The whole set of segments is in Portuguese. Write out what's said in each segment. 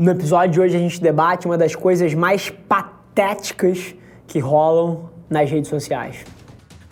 No episódio de hoje a gente debate uma das coisas mais patéticas que rolam nas redes sociais.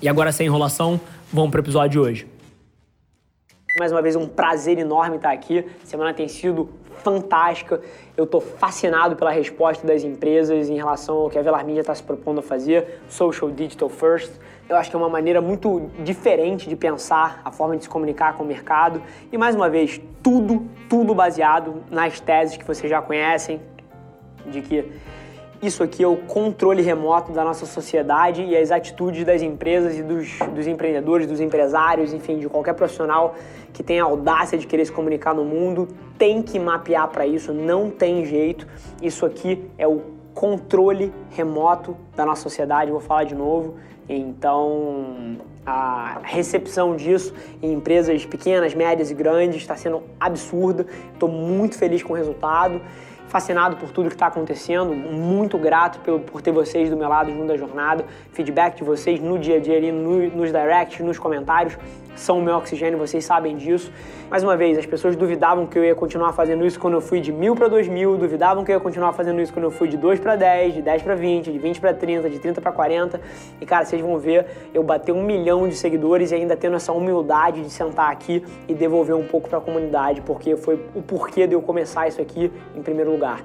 E agora, sem enrolação, vamos para o episódio de hoje. Mais uma vez, um prazer enorme estar aqui. Semana tem sido fantástica. Eu estou fascinado pela resposta das empresas em relação ao que a Velar Media está se propondo a fazer, Social Digital First. Eu acho que é uma maneira muito diferente de pensar a forma de se comunicar com o mercado. E mais uma vez, tudo, tudo baseado nas teses que vocês já conhecem, de que isso aqui é o controle remoto da nossa sociedade e as atitudes das empresas e dos, dos empreendedores, dos empresários, enfim, de qualquer profissional que tem a audácia de querer se comunicar no mundo, tem que mapear para isso, não tem jeito. Isso aqui é o controle remoto da nossa sociedade, vou falar de novo. Então, a recepção disso em empresas pequenas, médias e grandes está sendo absurda. Estou muito feliz com o resultado fascinado por tudo que está acontecendo, muito grato pelo, por ter vocês do meu lado junto da jornada, feedback de vocês no dia a dia ali, no, nos directs, nos comentários, são o meu oxigênio, vocês sabem disso. Mais uma vez, as pessoas duvidavam que eu ia continuar fazendo isso quando eu fui de mil para dois mil, duvidavam que eu ia continuar fazendo isso quando eu fui de 2 para 10, de 10 para 20, de 20 para 30, de 30 para 40. E cara, vocês vão ver eu bater um milhão de seguidores e ainda tendo essa humildade de sentar aqui e devolver um pouco para a comunidade, porque foi o porquê de eu começar isso aqui em primeiro lugar.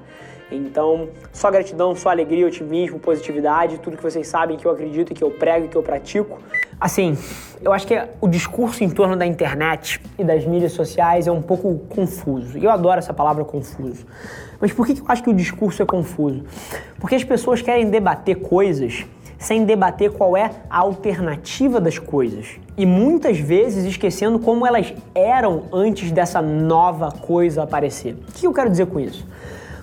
Então, só gratidão, só alegria, otimismo, positividade, tudo que vocês sabem que eu acredito, que eu prego, que eu pratico. Assim, eu acho que o discurso em torno da internet e das mídias sociais é um pouco confuso. E eu adoro essa palavra confuso. Mas por que eu acho que o discurso é confuso? Porque as pessoas querem debater coisas sem debater qual é a alternativa das coisas. E muitas vezes esquecendo como elas eram antes dessa nova coisa aparecer. O que eu quero dizer com isso?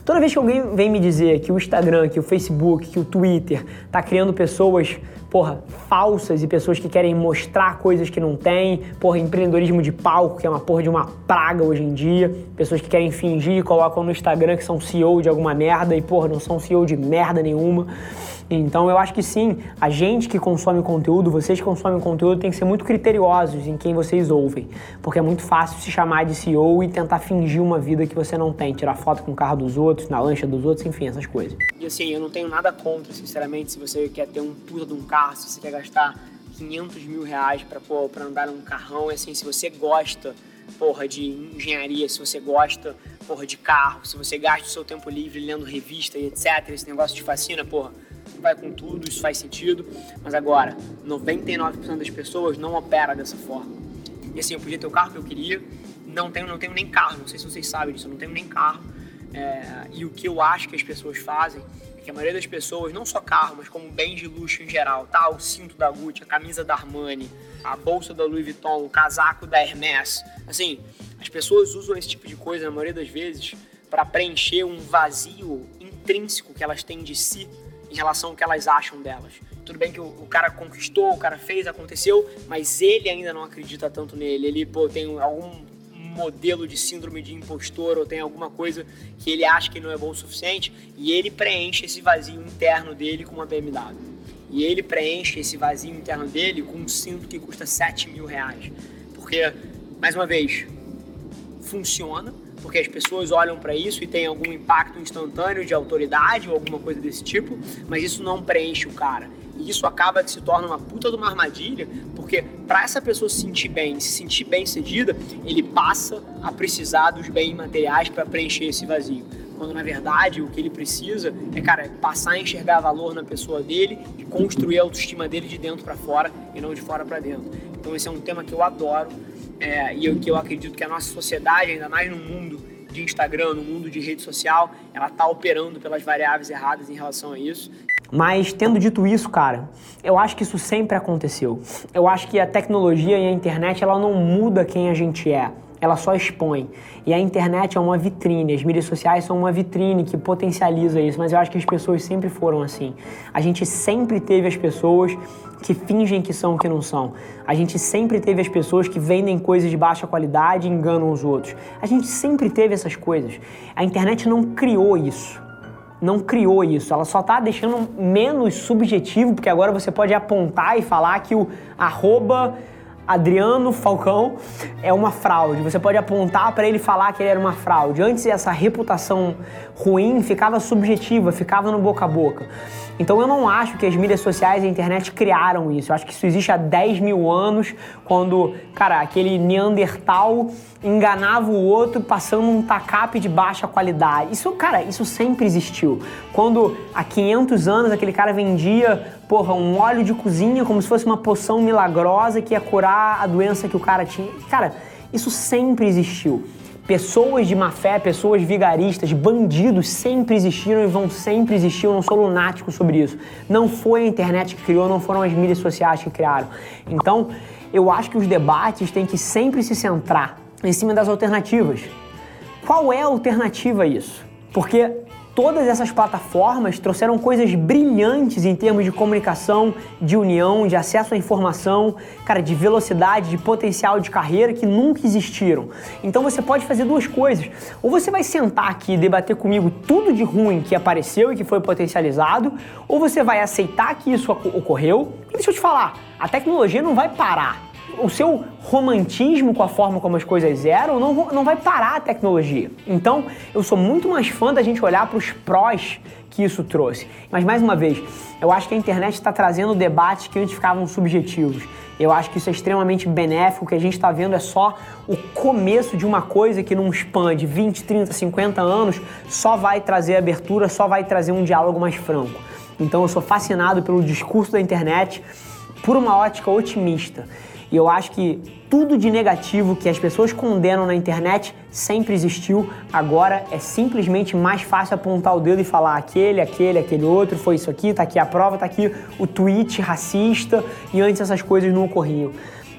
Toda vez que alguém vem me dizer que o Instagram, que o Facebook, que o Twitter tá criando pessoas, porra, falsas e pessoas que querem mostrar coisas que não têm, porra, empreendedorismo de palco, que é uma porra de uma praga hoje em dia, pessoas que querem fingir e colocam no Instagram que são CEO de alguma merda e, porra, não são CEO de merda nenhuma. Então eu acho que sim, a gente que consome conteúdo, vocês que consomem conteúdo, tem que ser muito criteriosos em quem vocês ouvem. Porque é muito fácil se chamar de CEO e tentar fingir uma vida que você não tem, tirar foto com o carro dos outros, na lancha dos outros, enfim, essas coisas. E assim, eu não tenho nada contra, sinceramente, se você quer ter um puta de um carro, se você quer gastar 500 mil reais pra, pô, pra andar num carrão, assim, se você gosta porra, de engenharia, se você gosta, porra, de carro, se você gasta o seu tempo livre lendo revista e etc, esse negócio te fascina, porra, vai com tudo, isso faz sentido, mas agora, 99% das pessoas não opera dessa forma. E assim, eu podia ter o carro que eu queria, não tenho, não tenho nem carro, não sei se vocês sabem disso, eu não tenho nem carro. É, e o que eu acho que as pessoas fazem é que a maioria das pessoas, não só carro, mas como bens de luxo em geral, tá? O cinto da Gucci, a camisa da Armani, a bolsa da Louis Vuitton, o casaco da Hermès. Assim, as pessoas usam esse tipo de coisa, na maioria das vezes, para preencher um vazio intrínseco que elas têm de si em relação ao que elas acham delas. Tudo bem que o, o, cara conquistou, o cara fez, aconteceu, mas ele ainda não acredita tanto nele. Ele pô, tem algum modelo de síndrome de impostor ou tem alguma coisa que ele acha que não é bom o suficiente e ele preenche esse vazio interno dele com uma BMW. E ele preenche esse vazio interno dele com um cinto que custa 7 mil reais. Porque, mais uma vez, funciona, porque as pessoas olham para isso e tem algum impacto instantâneo de autoridade ou alguma coisa desse tipo, mas isso não preenche o cara. E isso acaba que se torna uma puta de uma armadilha, porque para essa pessoa se sentir bem, se sentir bem cedida, ele passa a precisar dos bens materiais para preencher esse vazio. Quando na verdade o que ele precisa é, cara, passar a enxergar valor na pessoa dele e construir a autoestima dele de dentro para fora e não de fora para dentro. Então esse é um tema que eu adoro é, e eu, que eu acredito que a nossa sociedade, ainda mais no mundo de Instagram, no mundo de rede social, ela está operando pelas variáveis erradas em relação a isso. Mas tendo dito isso, cara, eu acho que isso sempre aconteceu. Eu acho que a tecnologia e a internet ela não muda quem a gente é. Ela só expõe. E a internet é uma vitrine, as mídias sociais são uma vitrine que potencializa isso, mas eu acho que as pessoas sempre foram assim. A gente sempre teve as pessoas que fingem que são o que não são. A gente sempre teve as pessoas que vendem coisas de baixa qualidade e enganam os outros. A gente sempre teve essas coisas. A internet não criou isso. Não criou isso. Ela só está deixando menos subjetivo, porque agora você pode apontar e falar que o arroba Adriano Falcão é uma fraude. Você pode apontar para ele falar que ele era uma fraude. Antes essa reputação ruim ficava subjetiva, ficava no boca a boca. Então eu não acho que as mídias sociais e a internet criaram isso. Eu acho que isso existe há 10 mil anos, quando, cara, aquele Neandertal enganava o outro passando um tacape de baixa qualidade. Isso, cara, isso sempre existiu. Quando há 500 anos aquele cara vendia, porra, um óleo de cozinha como se fosse uma poção milagrosa que ia curar a doença que o cara tinha. Cara, isso sempre existiu. Pessoas de má fé, pessoas vigaristas, bandidos sempre existiram e vão sempre existir. Eu não sou lunático sobre isso. Não foi a internet que criou, não foram as mídias sociais que criaram. Então, eu acho que os debates têm que sempre se centrar em cima das alternativas. Qual é a alternativa a isso? Porque todas essas plataformas trouxeram coisas brilhantes em termos de comunicação, de união, de acesso à informação, cara, de velocidade, de potencial de carreira que nunca existiram. Então você pode fazer duas coisas. Ou você vai sentar aqui e debater comigo tudo de ruim que apareceu e que foi potencializado, ou você vai aceitar que isso ocorreu. E deixa eu te falar, a tecnologia não vai parar o seu romantismo com a forma como as coisas eram não, não vai parar a tecnologia. Então, eu sou muito mais fã da gente olhar para os prós que isso trouxe. Mas, mais uma vez, eu acho que a internet está trazendo debates que antes ficavam subjetivos. Eu acho que isso é extremamente benéfico. O que a gente está vendo é só o começo de uma coisa que, num span de 20, 30, 50 anos, só vai trazer abertura, só vai trazer um diálogo mais franco. Então, eu sou fascinado pelo discurso da internet por uma ótica otimista. E eu acho que tudo de negativo que as pessoas condenam na internet sempre existiu. Agora é simplesmente mais fácil apontar o dedo e falar aquele, aquele, aquele outro, foi isso aqui, tá aqui a prova, tá aqui o tweet racista e antes essas coisas não ocorriam.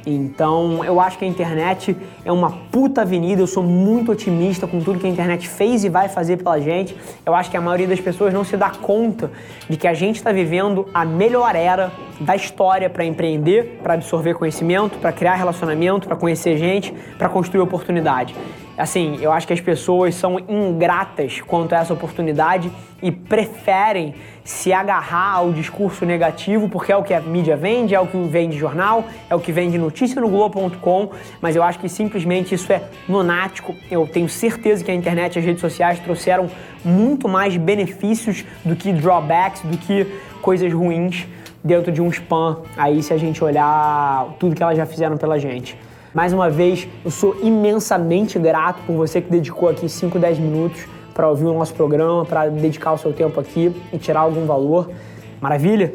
Então, eu acho que a internet é uma puta avenida. Eu sou muito otimista com tudo que a internet fez e vai fazer pela gente. Eu acho que a maioria das pessoas não se dá conta de que a gente está vivendo a melhor era da história para empreender, para absorver conhecimento, para criar relacionamento, para conhecer gente, para construir oportunidade. Assim, eu acho que as pessoas são ingratas quanto a essa oportunidade e preferem se agarrar ao discurso negativo, porque é o que a mídia vende, é o que vende jornal, é o que vende notícia no Globo.com, mas eu acho que simplesmente isso é nonático. Eu tenho certeza que a internet e as redes sociais trouxeram muito mais benefícios do que drawbacks, do que coisas ruins dentro de um spam, aí se a gente olhar tudo que elas já fizeram pela gente. Mais uma vez, eu sou imensamente grato por você que dedicou aqui 5, 10 minutos para ouvir o nosso programa, para dedicar o seu tempo aqui e tirar algum valor. Maravilha?